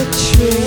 the truth.